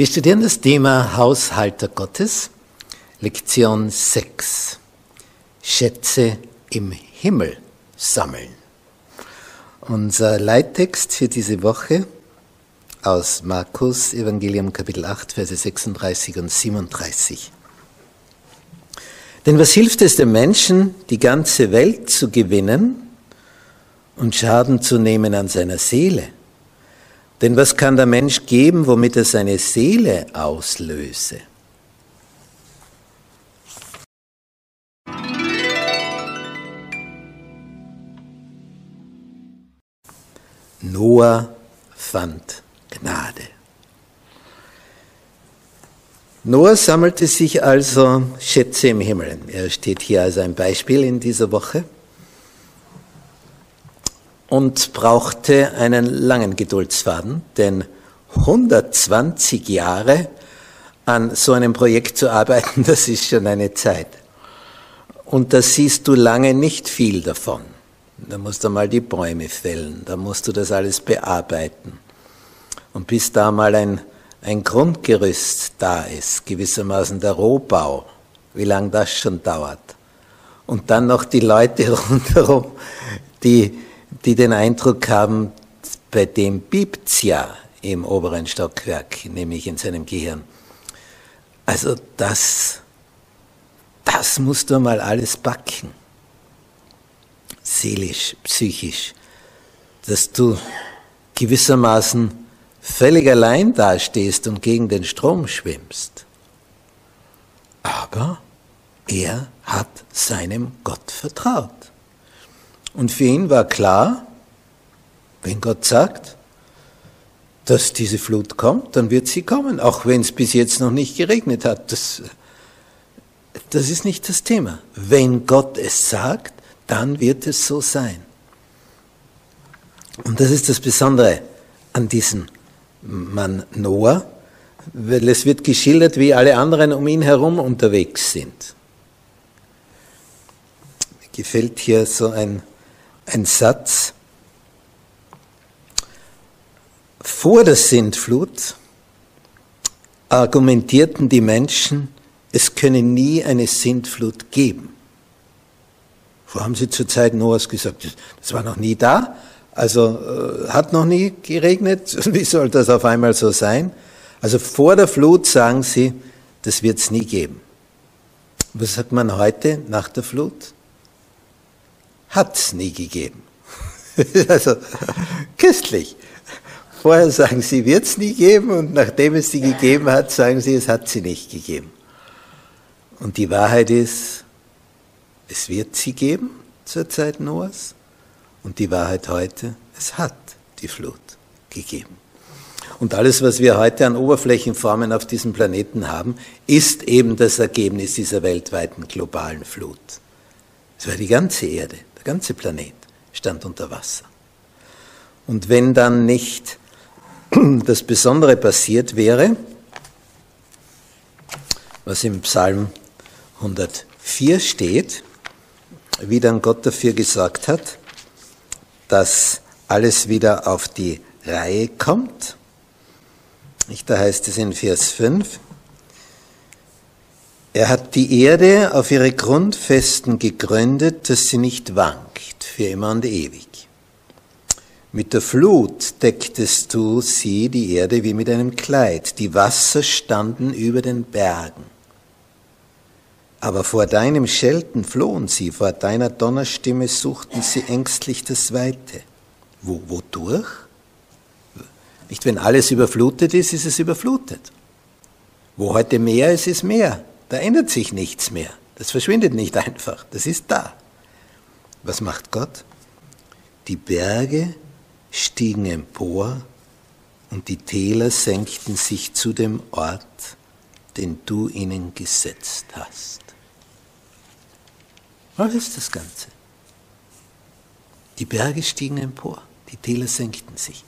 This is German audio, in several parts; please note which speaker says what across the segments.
Speaker 1: Wir studieren das Thema Haushalter Gottes, Lektion 6. Schätze im Himmel sammeln. Unser Leittext für diese Woche aus Markus Evangelium Kapitel 8, Verse 36 und 37. Denn was hilft es dem Menschen, die ganze Welt zu gewinnen und Schaden zu nehmen an seiner Seele? Denn was kann der Mensch geben, womit er seine Seele auslöse? Noah fand Gnade. Noah sammelte sich also Schätze im Himmel. Er steht hier als ein Beispiel in dieser Woche und brauchte einen langen Geduldsfaden, denn 120 Jahre an so einem Projekt zu arbeiten, das ist schon eine Zeit. Und da siehst du lange nicht viel davon. Da musst du mal die Bäume fällen, da musst du das alles bearbeiten. Und bis da mal ein ein Grundgerüst da ist, gewissermaßen der Rohbau, wie lange das schon dauert. Und dann noch die Leute rundherum, die, die den Eindruck haben, bei dem piept's ja im oberen Stockwerk, nämlich in seinem Gehirn. Also das, das musst du mal alles backen. Seelisch, psychisch, dass du gewissermaßen völlig allein dastehst und gegen den Strom schwimmst. Aber er hat seinem Gott vertraut. Und für ihn war klar, wenn Gott sagt, dass diese Flut kommt, dann wird sie kommen, auch wenn es bis jetzt noch nicht geregnet hat. Das, das ist nicht das Thema. Wenn Gott es sagt, dann wird es so sein. Und das ist das Besondere an diesem Mann Noah, weil es wird geschildert, wie alle anderen um ihn herum unterwegs sind. Mir gefällt hier so ein, ein Satz. Vor der Sintflut argumentierten die Menschen, es könne nie eine Sintflut geben. Wo haben sie zur Zeit Noahs gesagt? Das war noch nie da. Also äh, hat noch nie geregnet, wie soll das auf einmal so sein? Also vor der Flut sagen sie, das wird es nie geben. Was sagt man heute nach der Flut? Hat es nie gegeben. also köstlich. Vorher sagen sie, wird es nie geben und nachdem es sie gegeben hat, sagen sie, es hat sie nicht gegeben. Und die Wahrheit ist, es wird sie geben zur Zeit Noahs und die Wahrheit heute, es hat die Flut gegeben. Und alles, was wir heute an Oberflächenformen auf diesem Planeten haben, ist eben das Ergebnis dieser weltweiten globalen Flut. Es war die ganze Erde, der ganze Planet stand unter Wasser. Und wenn dann nicht das Besondere passiert wäre, was im Psalm 104 steht, wie dann Gott dafür gesorgt hat, dass alles wieder auf die Reihe kommt. Da heißt es in Vers 5, er hat die Erde auf ihre Grundfesten gegründet, dass sie nicht wankt für immer und ewig. Mit der Flut decktest du sie, die Erde, wie mit einem Kleid. Die Wasser standen über den Bergen. Aber vor deinem Schelten flohen sie, vor deiner Donnerstimme suchten sie ängstlich das Weite. Wo, wodurch? Nicht, wenn alles überflutet ist, ist es überflutet. Wo heute Meer ist, ist Meer. Da ändert sich nichts mehr. Das verschwindet nicht einfach. Das ist da. Was macht Gott? Die Berge stiegen empor und die Täler senkten sich zu dem Ort, den du ihnen gesetzt hast. Was ist das Ganze? Die Berge stiegen empor, die Täler senkten sich.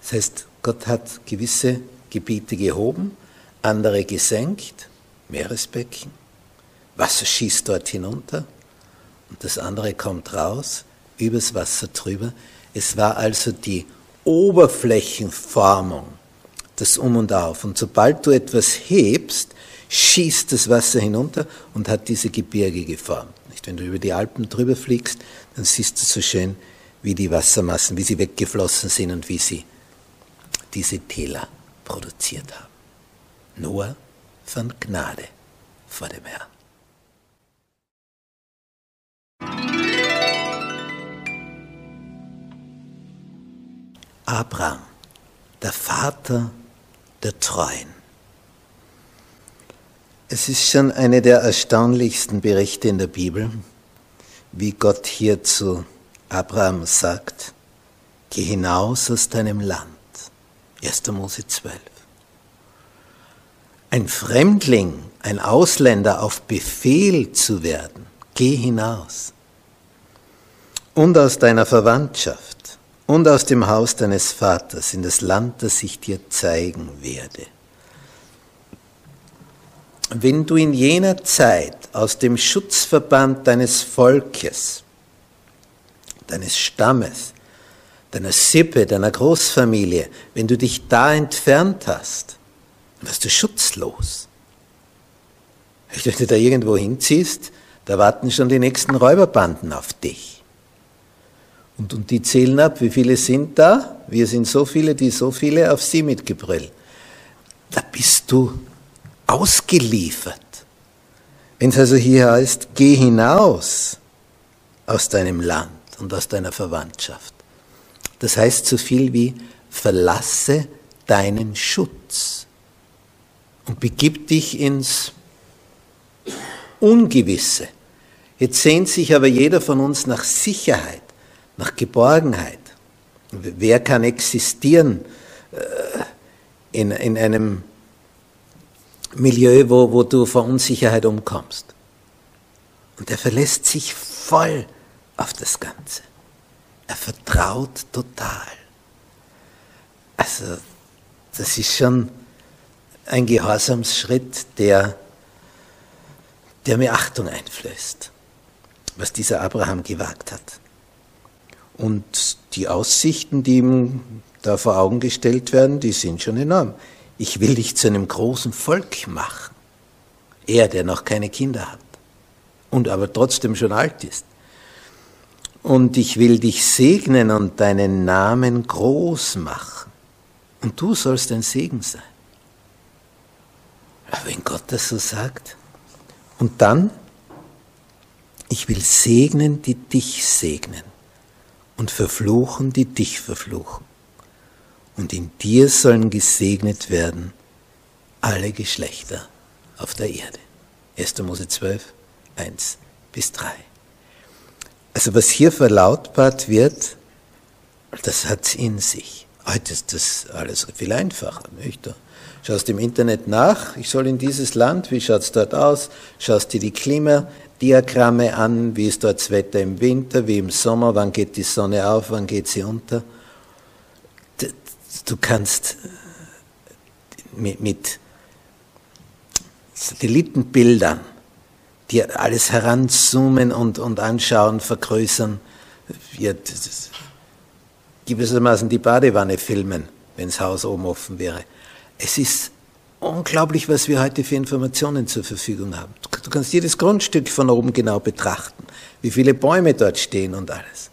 Speaker 1: Das heißt, Gott hat gewisse Gebiete gehoben, andere gesenkt, Meeresbecken, Wasser schießt dort hinunter und das andere kommt raus, übers Wasser drüber. Es war also die Oberflächenformung, das Um und Auf. Und sobald du etwas hebst, schießt das Wasser hinunter und hat diese Gebirge geformt. Nicht? Wenn du über die Alpen drüber fliegst, dann siehst du so schön, wie die Wassermassen, wie sie weggeflossen sind und wie sie diese Täler produziert haben. Nur von Gnade vor dem Herrn. Abraham, der Vater der Treuen. Es ist schon eine der erstaunlichsten Berichte in der Bibel, wie Gott hier zu Abraham sagt, geh hinaus aus deinem Land. 1. Mose 12. Ein Fremdling, ein Ausländer auf Befehl zu werden, geh hinaus. Und aus deiner Verwandtschaft und aus dem Haus deines Vaters in das Land, das ich dir zeigen werde. Wenn du in jener Zeit aus dem Schutzverband deines Volkes, deines Stammes, deiner Sippe, deiner Großfamilie, wenn du dich da entfernt hast, wirst du schutzlos. Wenn du da irgendwo hinziehst, da warten schon die nächsten Räuberbanden auf dich. Und, und die zählen ab, wie viele sind da? Wir sind so viele, die so viele auf sie mitgebrüllt. Da bist du ausgeliefert. Wenn es also hier heißt, geh hinaus aus deinem Land und aus deiner Verwandtschaft. Das heißt so viel wie verlasse deinen Schutz und begib dich ins Ungewisse. Jetzt sehnt sich aber jeder von uns nach Sicherheit nach Geborgenheit. Wer kann existieren äh, in, in einem Milieu, wo, wo du vor Unsicherheit umkommst? Und er verlässt sich voll auf das Ganze. Er vertraut total. Also, das ist schon ein Gehorsamsschritt, der, der mir Achtung einflößt, was dieser Abraham gewagt hat. Und die Aussichten, die ihm da vor Augen gestellt werden, die sind schon enorm. Ich will dich zu einem großen Volk machen. Er, der noch keine Kinder hat und aber trotzdem schon alt ist. Und ich will dich segnen und deinen Namen groß machen. Und du sollst ein Segen sein. Wenn Gott das so sagt. Und dann, ich will segnen, die dich segnen und verfluchen, die dich verfluchen. Und in dir sollen gesegnet werden alle Geschlechter auf der Erde. 1. Mose 12, 1 bis 3. Also was hier verlautbart wird, das hat in sich. Heute ist das alles viel einfacher. Nicht? Du schaust im Internet nach, ich soll in dieses Land, wie schaut es dort aus, schaust dir die Klima, Diagramme an, wie ist dort das Wetter im Winter, wie im Sommer, wann geht die Sonne auf, wann geht sie unter. Du kannst äh, mit, mit Satellitenbildern dir alles heranzoomen und, und anschauen, vergrößern. Ja, gewissermaßen die Badewanne filmen, wenn das Haus oben offen wäre. Es ist unglaublich, was wir heute für Informationen zur Verfügung haben. Du kannst jedes Grundstück von oben genau betrachten, wie viele Bäume dort stehen und alles.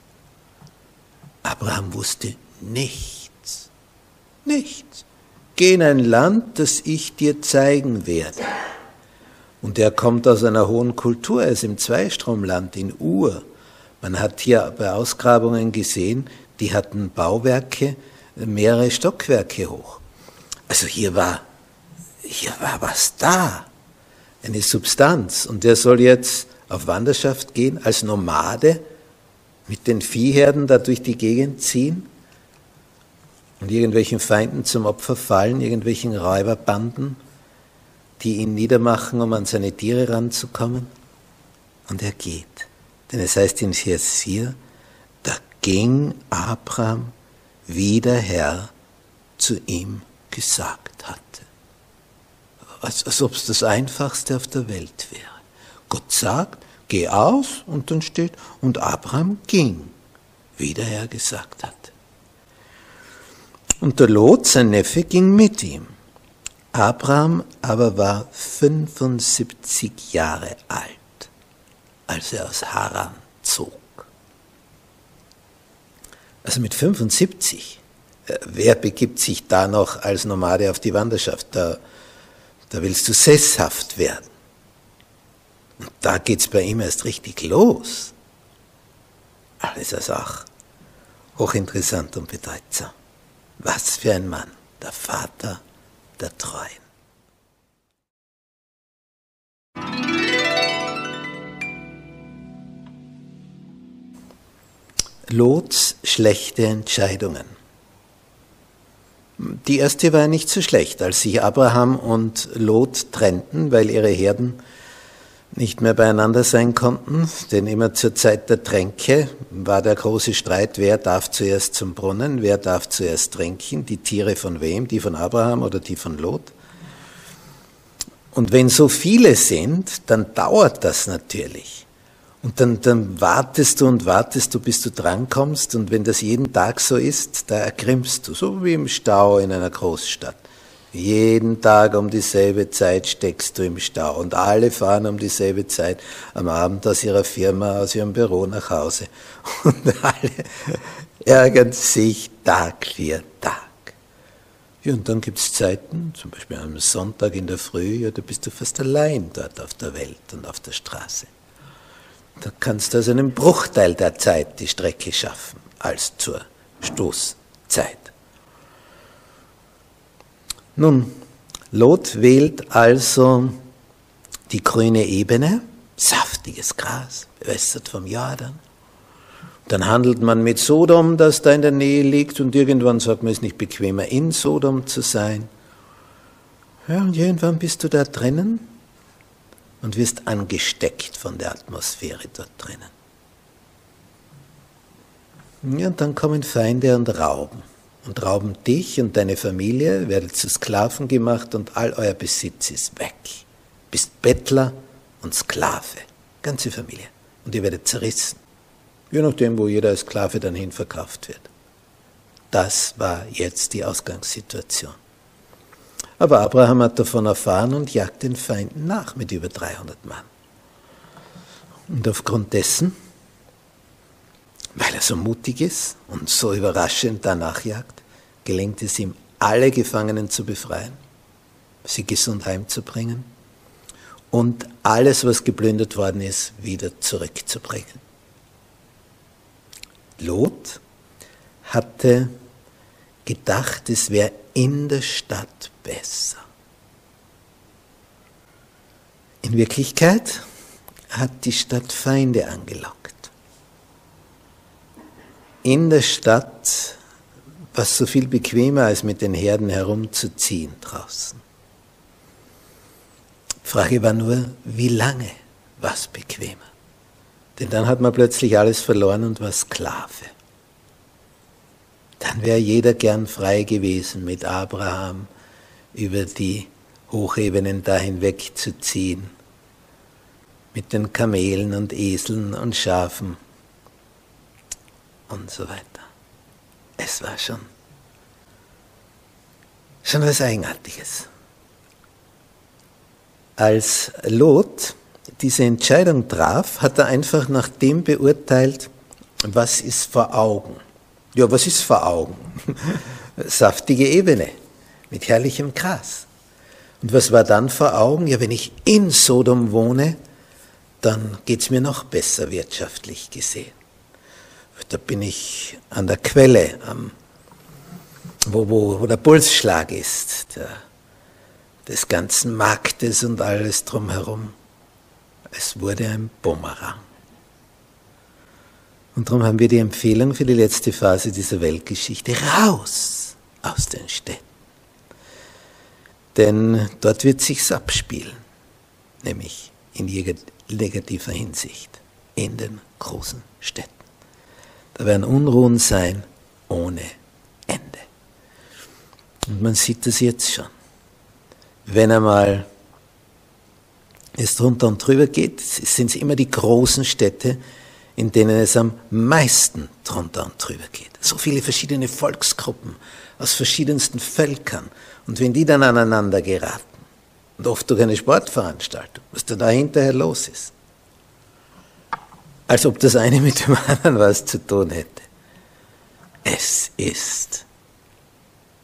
Speaker 1: Abraham wusste nichts. Nichts. Geh in ein Land, das ich dir zeigen werde. Und er kommt aus einer hohen Kultur, er ist im Zweistromland, in Ur. Man hat hier bei Ausgrabungen gesehen, die hatten Bauwerke, mehrere Stockwerke hoch. Also hier war, hier war was da, eine Substanz. Und der soll jetzt auf Wanderschaft gehen als Nomade mit den Viehherden da durch die Gegend ziehen und irgendwelchen Feinden zum Opfer fallen, irgendwelchen Räuberbanden, die ihn niedermachen, um an seine Tiere ranzukommen. Und er geht. Denn es heißt in Vers 4, da ging Abraham, wie der Herr zu ihm gesagt hatte. Als, als ob es das Einfachste auf der Welt wäre. Gott sagt, geh aus und dann steht, und Abraham ging, wie der Herr gesagt hatte. Und der Lot, sein Neffe, ging mit ihm. Abraham aber war 75 Jahre alt, als er aus Haran zog. Also mit 75, äh, wer begibt sich da noch als Nomade auf die Wanderschaft? Da, da willst du sesshaft werden. Und da geht es bei ihm erst richtig los. Alles als auch hochinteressant und bedeutsam. Was für ein Mann, der Vater der Treuen. Lots schlechte Entscheidungen. Die erste war nicht so schlecht, als sich Abraham und Lot trennten, weil ihre Herden nicht mehr beieinander sein konnten, denn immer zur Zeit der Tränke war der große Streit, wer darf zuerst zum Brunnen, wer darf zuerst trinken, die Tiere von wem, die von Abraham oder die von Lot. Und wenn so viele sind, dann dauert das natürlich. Und dann, dann wartest du und wartest du, bis du drankommst. Und wenn das jeden Tag so ist, da ergrimmst du, so wie im Stau in einer Großstadt. Jeden Tag um dieselbe Zeit steckst du im Stau und alle fahren um dieselbe Zeit am Abend aus ihrer Firma, aus ihrem Büro nach Hause. Und alle ärgern sich Tag für Tag. Ja, und dann gibt es Zeiten, zum Beispiel am Sonntag in der Früh, ja, da bist du fast allein dort auf der Welt und auf der Straße. Da kannst du also einen Bruchteil der Zeit die Strecke schaffen, als zur Stoßzeit. Nun, Lot wählt also die grüne Ebene, saftiges Gras, bewässert vom Jordan. Dann handelt man mit Sodom, das da in der Nähe liegt, und irgendwann sagt man, es ist nicht bequemer, in Sodom zu sein. Ja, und irgendwann bist du da drinnen und wirst angesteckt von der Atmosphäre dort drinnen. Ja, und dann kommen Feinde und rauben und rauben dich und deine Familie, werdet zu Sklaven gemacht und all euer Besitz ist weg. Bist Bettler und Sklave, ganze Familie. Und ihr werdet zerrissen, je nachdem, wo jeder als Sklave dann hin verkauft wird. Das war jetzt die Ausgangssituation. Aber Abraham hat davon erfahren und jagt den Feinden nach mit über 300 Mann. Und aufgrund dessen weil er so mutig ist und so überraschend danach jagt, gelingt es ihm, alle Gefangenen zu befreien, sie gesund heimzubringen und alles, was geplündert worden ist, wieder zurückzubringen. Lot hatte gedacht, es wäre in der Stadt besser. In Wirklichkeit hat die Stadt Feinde angelockt in der Stadt was so viel bequemer als mit den Herden herumzuziehen draußen. Frage war nur, wie lange war es bequemer? Denn dann hat man plötzlich alles verloren und war Sklave. Dann wäre jeder gern frei gewesen, mit Abraham über die Hochebenen da hinweg zu ziehen, mit den Kamelen und Eseln und Schafen und so weiter. Es war schon, schon was Eigenartiges. Als Lot diese Entscheidung traf, hat er einfach nach dem beurteilt, was ist vor Augen. Ja, was ist vor Augen? Saftige Ebene mit herrlichem Gras. Und was war dann vor Augen? Ja, wenn ich in Sodom wohne, dann geht's mir noch besser wirtschaftlich gesehen. Da bin ich an der Quelle, am, wo, wo, wo der Pulsschlag ist, der, des ganzen Marktes und alles drumherum. Es wurde ein Bumerang. Und darum haben wir die Empfehlung für die letzte Phase dieser Weltgeschichte, raus aus den Städten. Denn dort wird sich's abspielen, nämlich in negativer Hinsicht, in den großen Städten. Da werden Unruhen sein ohne Ende. Und man sieht das jetzt schon. Wenn einmal es drunter und drüber geht, sind es immer die großen Städte, in denen es am meisten drunter und drüber geht. So viele verschiedene Volksgruppen aus verschiedensten Völkern. Und wenn die dann aneinander geraten, und oft durch eine Sportveranstaltung, was da, da hinterher los ist, als ob das eine mit dem anderen was zu tun hätte. Es ist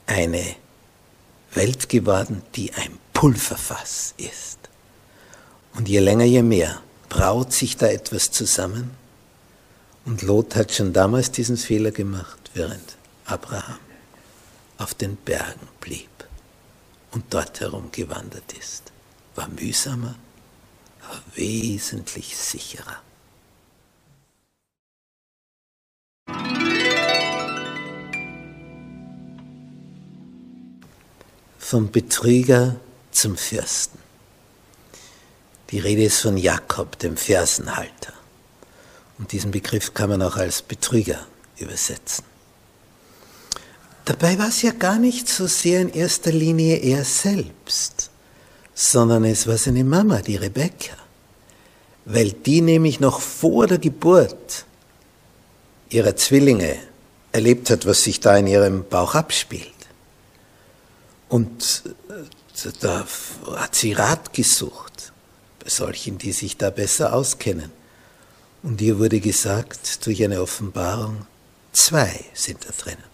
Speaker 1: eine Welt geworden, die ein Pulverfass ist. Und je länger, je mehr braut sich da etwas zusammen. Und Lot hat schon damals diesen Fehler gemacht, während Abraham auf den Bergen blieb und dort herumgewandert ist. War mühsamer, aber wesentlich sicherer. Vom Betrüger zum Fürsten. Die Rede ist von Jakob, dem Fersenhalter. Und diesen Begriff kann man auch als Betrüger übersetzen. Dabei war es ja gar nicht so sehr in erster Linie er selbst, sondern es war seine Mama, die Rebekka, weil die nämlich noch vor der Geburt ihrer Zwillinge erlebt hat, was sich da in ihrem Bauch abspielt. Und äh, da hat sie Rat gesucht bei solchen, die sich da besser auskennen. Und ihr wurde gesagt durch eine Offenbarung, zwei sind da drinnen.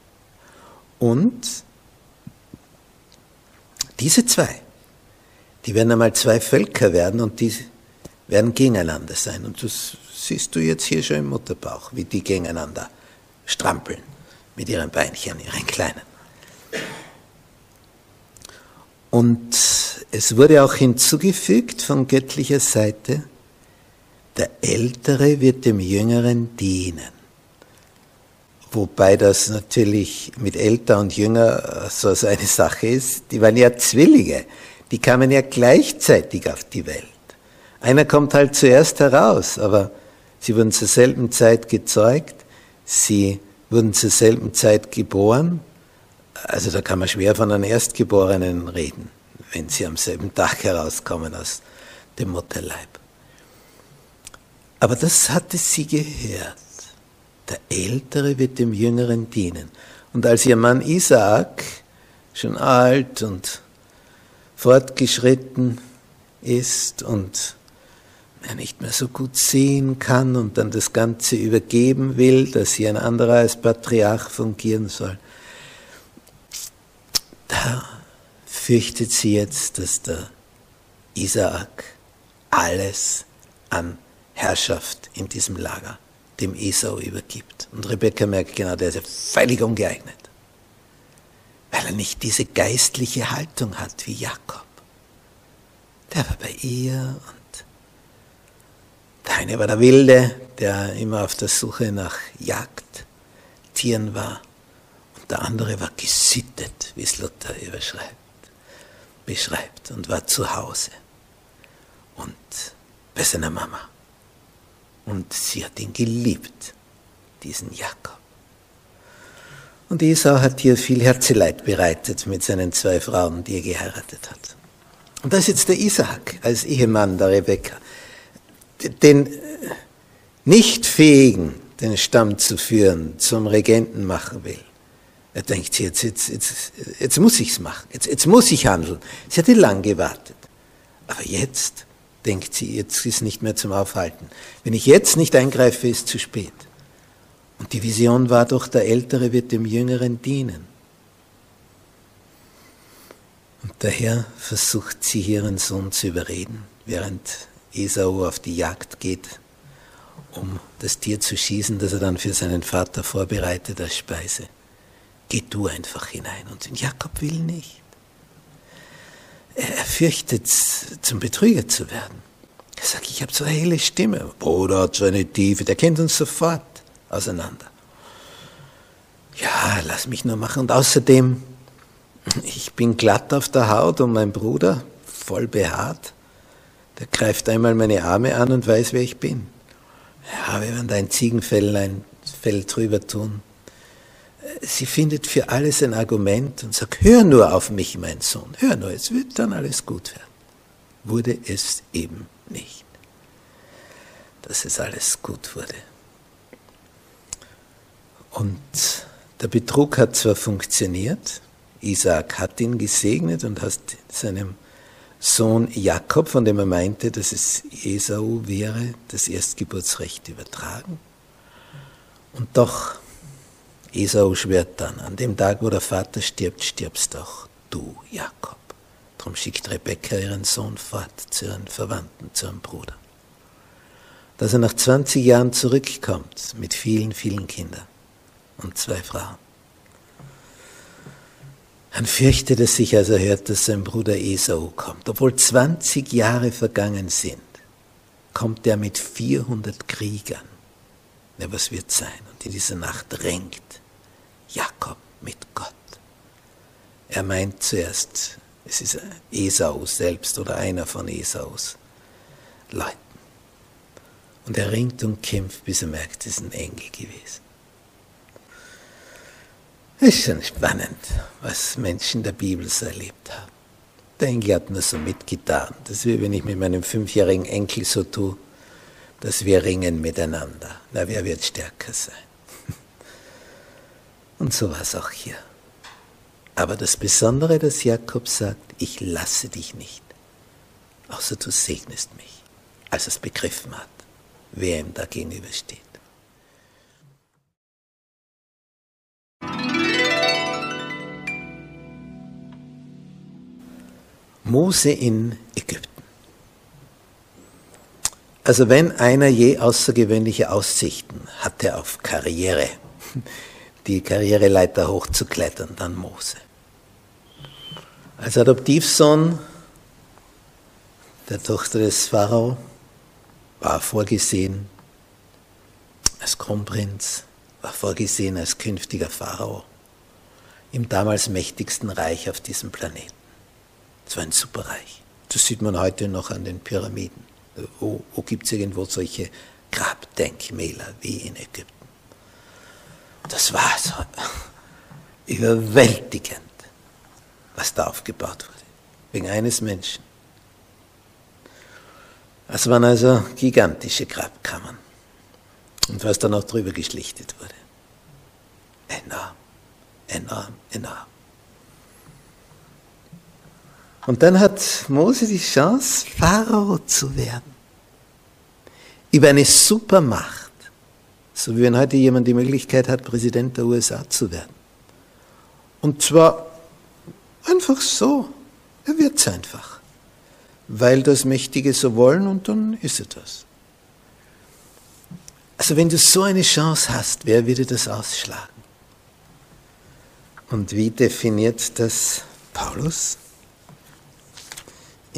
Speaker 1: Und diese zwei, die werden einmal zwei Völker werden und die werden gegeneinander sein. Und das siehst du jetzt hier schon im Mutterbauch, wie die gegeneinander strampeln mit ihren Beinchen, ihren kleinen. Und es wurde auch hinzugefügt von göttlicher Seite, der Ältere wird dem Jüngeren dienen. Wobei das natürlich mit Älter und Jünger so eine Sache ist. Die waren ja Zwillinge. Die kamen ja gleichzeitig auf die Welt. Einer kommt halt zuerst heraus, aber sie wurden zur selben Zeit gezeugt. Sie wurden zur selben Zeit geboren. Also da kann man schwer von einem Erstgeborenen reden, wenn sie am selben Tag herauskommen aus dem Mutterleib. Aber das hatte sie gehört. Der Ältere wird dem Jüngeren dienen. Und als ihr Mann Isaak schon alt und fortgeschritten ist und er nicht mehr so gut sehen kann und dann das Ganze übergeben will, dass hier ein anderer als Patriarch fungieren soll, da fürchtet sie jetzt, dass der Isaak alles an Herrschaft in diesem Lager dem Esau übergibt. Und Rebekka merkt genau, der ist ja völlig ungeeignet, weil er nicht diese geistliche Haltung hat wie Jakob. Der war bei ihr und der eine war der Wilde, der immer auf der Suche nach Jagdtieren war. Und der andere war gesittet, wie es Luther überschreibt, beschreibt, und war zu Hause und bei seiner Mama. Und sie hat ihn geliebt, diesen Jakob. Und Esau hat ihr viel Herzeleid bereitet mit seinen zwei Frauen, die er geheiratet hat. Und da ist jetzt der Isaak als Ehemann der Rebekka, den nicht fähigen, den Stamm zu führen, zum Regenten machen will. Er denkt, jetzt, jetzt, jetzt, jetzt muss ich's machen, jetzt, jetzt muss ich handeln. Sie hatte lang gewartet. Aber jetzt denkt sie, jetzt ist nicht mehr zum Aufhalten. Wenn ich jetzt nicht eingreife, ist zu spät. Und die Vision war doch, der Ältere wird dem Jüngeren dienen. Und daher versucht sie ihren Sohn zu überreden, während Esau auf die Jagd geht, um das Tier zu schießen, das er dann für seinen Vater vorbereitet als Speise. Geh du einfach hinein. Und Jakob will nicht. Er fürchtet, zum Betrüger zu werden. Er sagt, ich habe so eine helle Stimme. Bruder hat so eine tiefe, der kennt uns sofort auseinander. Ja, lass mich nur machen. Und außerdem, ich bin glatt auf der Haut und mein Bruder, voll behaart, der greift einmal meine Arme an und weiß, wer ich bin. Ja, wir werden dein Ziegenfell ein Fell drüber tun. Sie findet für alles ein Argument und sagt, hör nur auf mich, mein Sohn, hör nur, es wird dann alles gut werden. Wurde es eben nicht, dass es alles gut wurde. Und der Betrug hat zwar funktioniert, Isaac hat ihn gesegnet und hat seinem Sohn Jakob, von dem er meinte, dass es Esau wäre, das Erstgeburtsrecht übertragen. Und doch, Esau schwört dann, an dem Tag, wo der Vater stirbt, stirbst auch du, Jakob. Darum schickt Rebekka ihren Sohn fort zu ihren Verwandten, zu ihrem Bruder. Dass er nach 20 Jahren zurückkommt mit vielen, vielen Kindern und zwei Frauen. Dann fürchtet er sich, als er hört, dass sein Bruder Esau kommt. Obwohl 20 Jahre vergangen sind, kommt er mit 400 Kriegern. Ja, was wird sein? Und in dieser Nacht ringt Jakob mit Gott. Er meint zuerst, es ist Esau selbst oder einer von Esaus Leuten. Und er ringt und kämpft, bis er merkt, es ist ein Engel gewesen. Es ist schon spannend, was Menschen der Bibel so erlebt haben. Der Engel hat mir so mitgetan. Das ist wie wenn ich mit meinem fünfjährigen Enkel so tue, dass wir ringen miteinander. Na, wer wird stärker sein? Und so war es auch hier. Aber das Besondere, dass Jakob sagt, ich lasse dich nicht, außer du segnest mich, als er es begriffen hat, wer ihm da gegenübersteht. Mose in Ägypten. Also wenn einer je außergewöhnliche Aussichten hatte auf Karriere, die Karriereleiter hochzuklettern, dann Mose. Als Adoptivsohn der Tochter des Pharao war vorgesehen als Kronprinz, war vorgesehen als künftiger Pharao im damals mächtigsten Reich auf diesem Planeten. Es war ein Superreich. Das sieht man heute noch an den Pyramiden. Wo, wo gibt es irgendwo solche Grabdenkmäler wie in Ägypten? Das war so überwältigend, was da aufgebaut wurde. Wegen eines Menschen. Es waren also gigantische Grabkammern. Und was dann auch drüber geschlichtet wurde. Enorm, enorm, enorm. Und dann hat Mose die Chance, Pharao zu werden. Über eine Supermacht. So wie wenn heute jemand die Möglichkeit hat, Präsident der USA zu werden. Und zwar einfach so. Er wird es einfach. Weil das Mächtige so wollen und dann ist er das. Also wenn du so eine Chance hast, wer würde das ausschlagen? Und wie definiert das Paulus?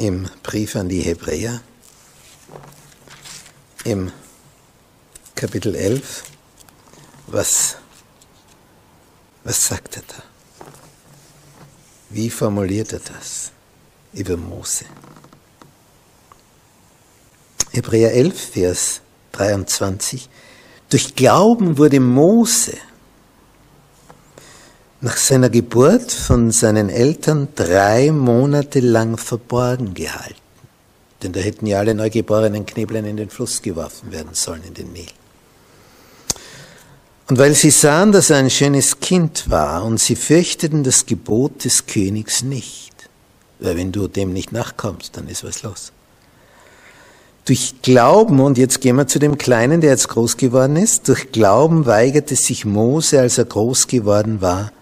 Speaker 1: im Brief an die Hebräer, im Kapitel 11, was, was sagt er da? Wie formuliert er das über Mose? Hebräer 11, Vers 23. Durch Glauben wurde Mose nach seiner Geburt von seinen Eltern drei Monate lang verborgen gehalten. Denn da hätten ja alle neugeborenen Kneblein in den Fluss geworfen werden sollen, in den Nil. Und weil sie sahen, dass er ein schönes Kind war und sie fürchteten das Gebot des Königs nicht, weil wenn du dem nicht nachkommst, dann ist was los. Durch Glauben, und jetzt gehen wir zu dem Kleinen, der jetzt groß geworden ist, durch Glauben weigerte sich Mose, als er groß geworden war,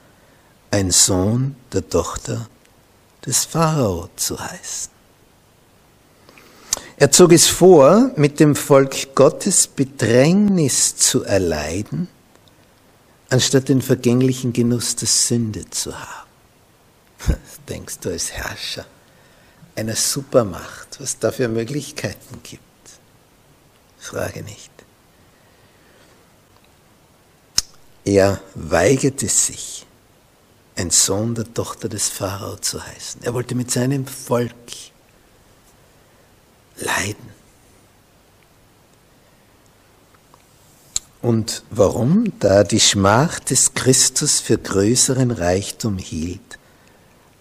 Speaker 1: ein Sohn der Tochter des Pharao zu heißen. Er zog es vor, mit dem Volk Gottes Bedrängnis zu erleiden, anstatt den vergänglichen Genuss der Sünde zu haben. Denkst du als Herrscher? einer Supermacht, was da für Möglichkeiten gibt. Frage nicht. Er weigerte sich, ein Sohn der Tochter des Pharao zu heißen. Er wollte mit seinem Volk leiden. Und warum? Da er die Schmach des Christus für größeren Reichtum hielt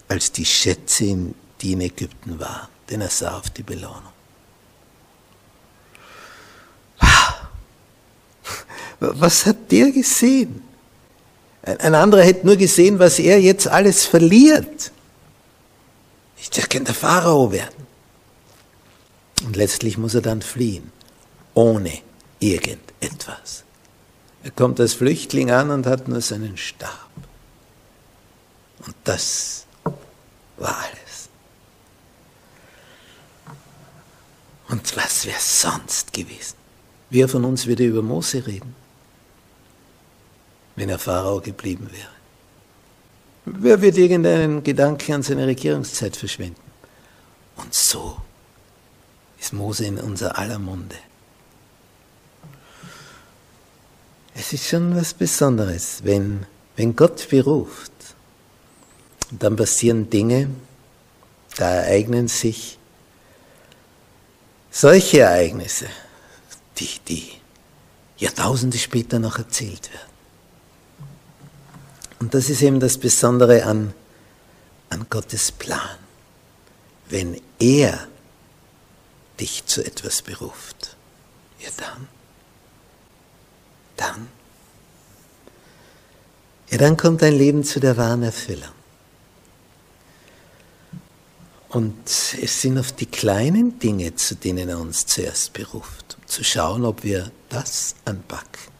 Speaker 1: als die Schätze die in Ägypten war, denn er sah auf die Belohnung. Was hat der gesehen? Ein anderer hätte nur gesehen, was er jetzt alles verliert. Der kann der Pharao werden. Und letztlich muss er dann fliehen, ohne irgendetwas. Er kommt als Flüchtling an und hat nur seinen Stab. Und das war alles. Und was wäre sonst gewesen? Wer von uns würde über Mose reden, wenn er Pharao geblieben wäre? Wer wird irgendeinen Gedanken an seine Regierungszeit verschwenden? Und so ist Mose in unser aller Munde. Es ist schon was Besonderes, wenn, wenn Gott beruft, dann passieren Dinge, da ereignen sich solche Ereignisse, die, die Jahrtausende später noch erzählt werden. Und das ist eben das Besondere an, an Gottes Plan. Wenn er dich zu etwas beruft, ja dann, dann, ja dann kommt dein Leben zu der wahren Erfüllung. Und es sind oft die kleinen Dinge, zu denen er uns zuerst beruft, um zu schauen, ob wir das anpacken,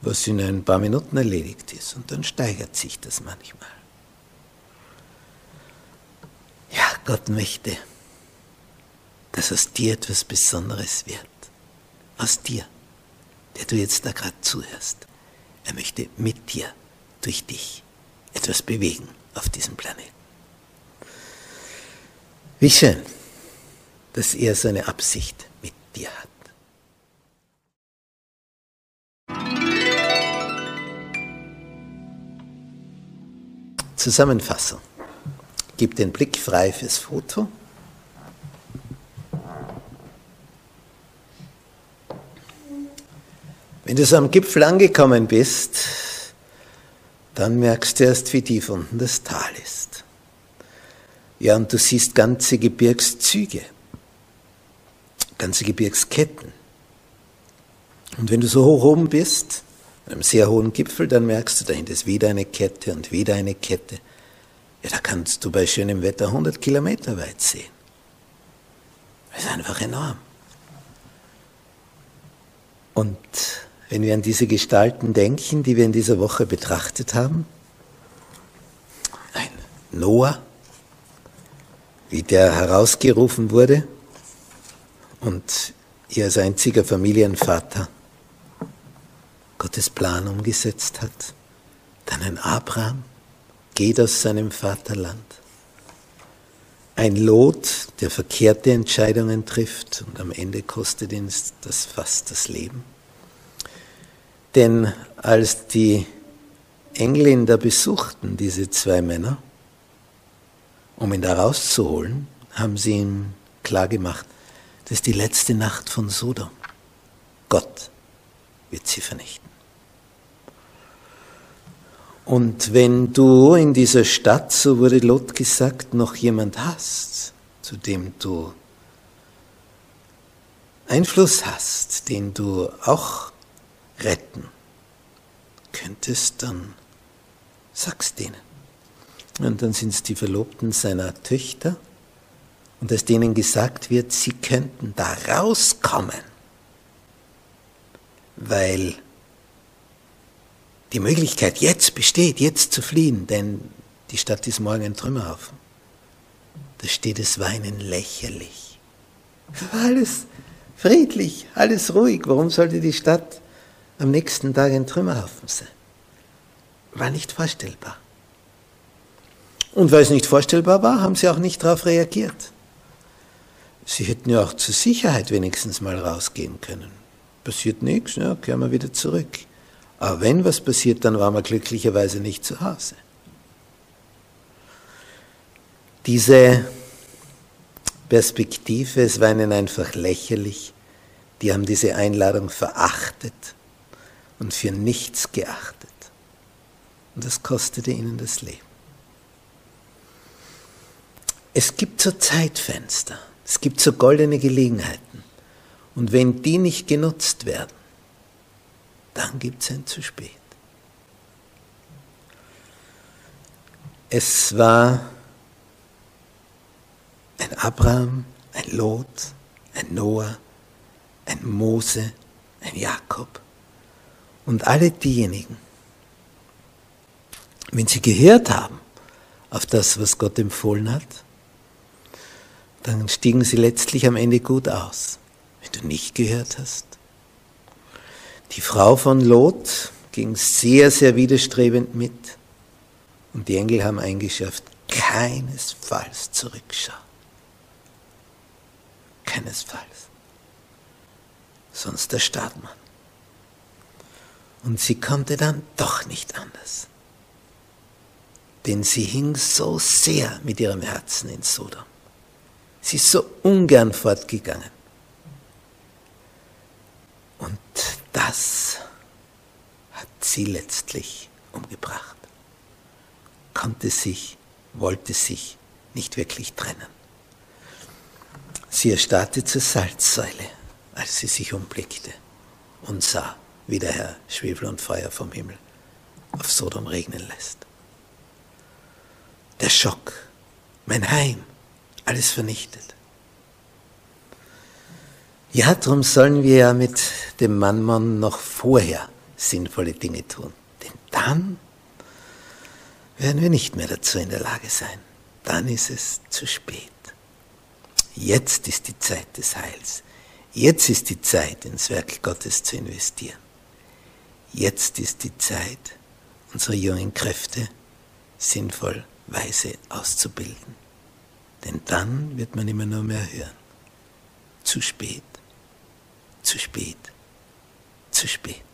Speaker 1: was in ein paar Minuten erledigt ist. Und dann steigert sich das manchmal. Ja, Gott möchte, dass aus dir etwas Besonderes wird. Aus dir, der du jetzt da gerade zuhörst. Er möchte mit dir, durch dich, etwas bewegen auf diesem Planeten. Wie schön, dass er so eine Absicht mit dir hat. Zusammenfassung. Gib den Blick frei fürs Foto. Wenn du so am Gipfel angekommen bist, dann merkst du erst, wie tief unten das Tal ist. Ja, und du siehst ganze Gebirgszüge, ganze Gebirgsketten. Und wenn du so hoch oben bist, an einem sehr hohen Gipfel, dann merkst du, dahinter ist wieder eine Kette und wieder eine Kette. Ja, da kannst du bei schönem Wetter 100 Kilometer weit sehen. Das ist einfach enorm. Und wenn wir an diese Gestalten denken, die wir in dieser Woche betrachtet haben, ein Noah, wie der herausgerufen wurde und er als einziger Familienvater Gottes Plan umgesetzt hat. Dann ein Abraham geht aus seinem Vaterland. Ein Lot, der verkehrte Entscheidungen trifft und am Ende kostet ihn das fast das Leben. Denn als die Engländer besuchten, diese zwei Männer, um ihn da rauszuholen, haben sie ihm klargemacht, das ist die letzte Nacht von Sodom. Gott wird sie vernichten. Und wenn du in dieser Stadt, so wurde Lot gesagt, noch jemand hast, zu dem du Einfluss hast, den du auch retten könntest, dann sag's denen. Und dann sind es die Verlobten seiner Töchter und dass denen gesagt wird, sie könnten da rauskommen, weil die Möglichkeit jetzt besteht, jetzt zu fliehen, denn die Stadt ist morgen ein Trümmerhaufen. Da steht das Weinen lächerlich. Alles friedlich, alles ruhig. Warum sollte die Stadt am nächsten Tag ein Trümmerhaufen sein? War nicht vorstellbar. Und weil es nicht vorstellbar war, haben sie auch nicht darauf reagiert. Sie hätten ja auch zur Sicherheit wenigstens mal rausgehen können. Passiert nichts, ja, kehren wir wieder zurück. Aber wenn was passiert, dann waren wir glücklicherweise nicht zu Hause. Diese Perspektive, es war ihnen einfach lächerlich, die haben diese Einladung verachtet und für nichts geachtet. Und das kostete ihnen das Leben. Es gibt so Zeitfenster. Es gibt so goldene Gelegenheiten. Und wenn die nicht genutzt werden, dann gibt es ein zu spät. Es war ein Abraham, ein Lot, ein Noah, ein Mose, ein Jakob und alle diejenigen, wenn sie gehört haben auf das, was Gott empfohlen hat, dann stiegen sie letztlich am Ende gut aus. Wenn du nicht gehört hast. Die Frau von Lot ging sehr, sehr widerstrebend mit und die Engel haben eingeschafft, keinesfalls zurückschauen. Keinesfalls. Sonst erstarrt man. Und sie konnte dann doch nicht anders. Denn sie hing so sehr mit ihrem Herzen in Sodom. Sie ist so ungern fortgegangen. Und das hat sie letztlich umgebracht. Konnte sich, wollte sich nicht wirklich trennen. Sie erstarrte zur Salzsäule, als sie sich umblickte und sah, wie der Herr Schwefel und Feuer vom Himmel auf Sodom regnen lässt. Der Schock, mein Heim, alles vernichtet. Ja, darum sollen wir ja mit dem Mannmann noch vorher sinnvolle Dinge tun. Denn dann werden wir nicht mehr dazu in der Lage sein. Dann ist es zu spät. Jetzt ist die Zeit des Heils. Jetzt ist die Zeit, ins Werk Gottes zu investieren. Jetzt ist die Zeit, unsere jungen Kräfte sinnvoll, weise auszubilden. Denn dann wird man immer nur mehr hören. Zu spät, zu spät, zu spät.